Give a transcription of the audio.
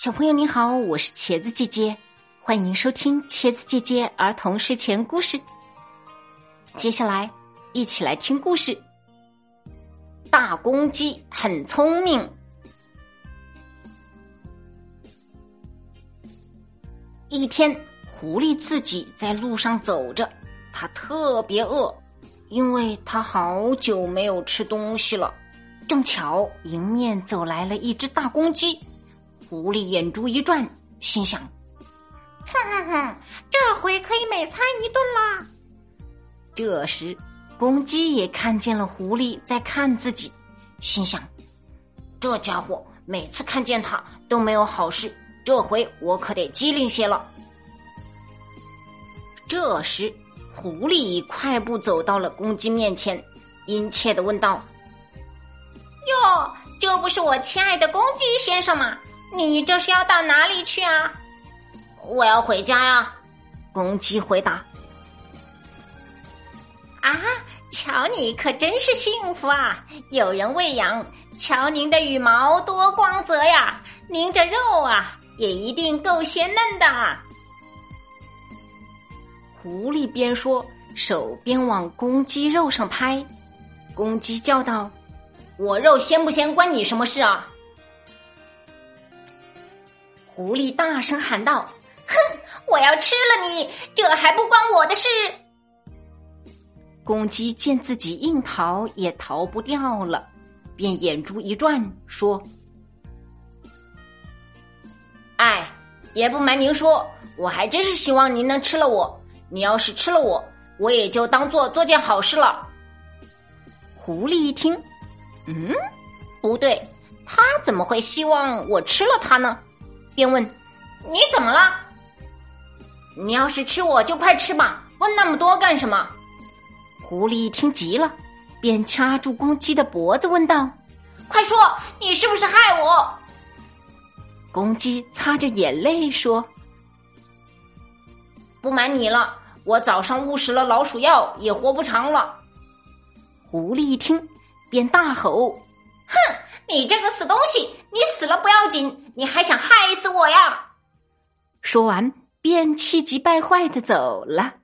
小朋友你好，我是茄子姐姐，欢迎收听茄子姐姐儿童睡前故事。接下来，一起来听故事。大公鸡很聪明。一天，狐狸自己在路上走着，它特别饿，因为它好久没有吃东西了。正巧迎面走来了一只大公鸡。狐狸眼珠一转，心想：“哼哼哼，这回可以美餐一顿啦。”这时，公鸡也看见了狐狸在看自己，心想：“这家伙每次看见它都没有好事，这回我可得机灵些了。”这时，狐狸快步走到了公鸡面前，殷切的问道：“哟，这不是我亲爱的公鸡先生吗？”你这是要到哪里去啊？我要回家呀。公鸡回答。啊，瞧你可真是幸福啊，有人喂养。瞧您的羽毛多光泽呀，您这肉啊也一定够鲜嫩的。狐狸边说，手边往公鸡肉上拍。公鸡叫道：“我肉鲜不鲜，关你什么事啊？”狐狸大声喊道：“哼，我要吃了你，这还不关我的事。”公鸡见自己硬逃也逃不掉了，便眼珠一转，说：“哎，也不瞒您说，我还真是希望您能吃了我。你要是吃了我，我也就当做做件好事了。”狐狸一听，嗯，不对，他怎么会希望我吃了他呢？便问：“你怎么了？你要是吃我就快吃吧，问那么多干什么？”狐狸一听急了，便掐住公鸡的脖子问道：“快说，你是不是害我？”公鸡擦着眼泪说：“不瞒你了，我早上误食了老鼠药，也活不长了。”狐狸一听，便大吼。你这个死东西，你死了不要紧，你还想害死我呀？说完，便气急败坏的走了。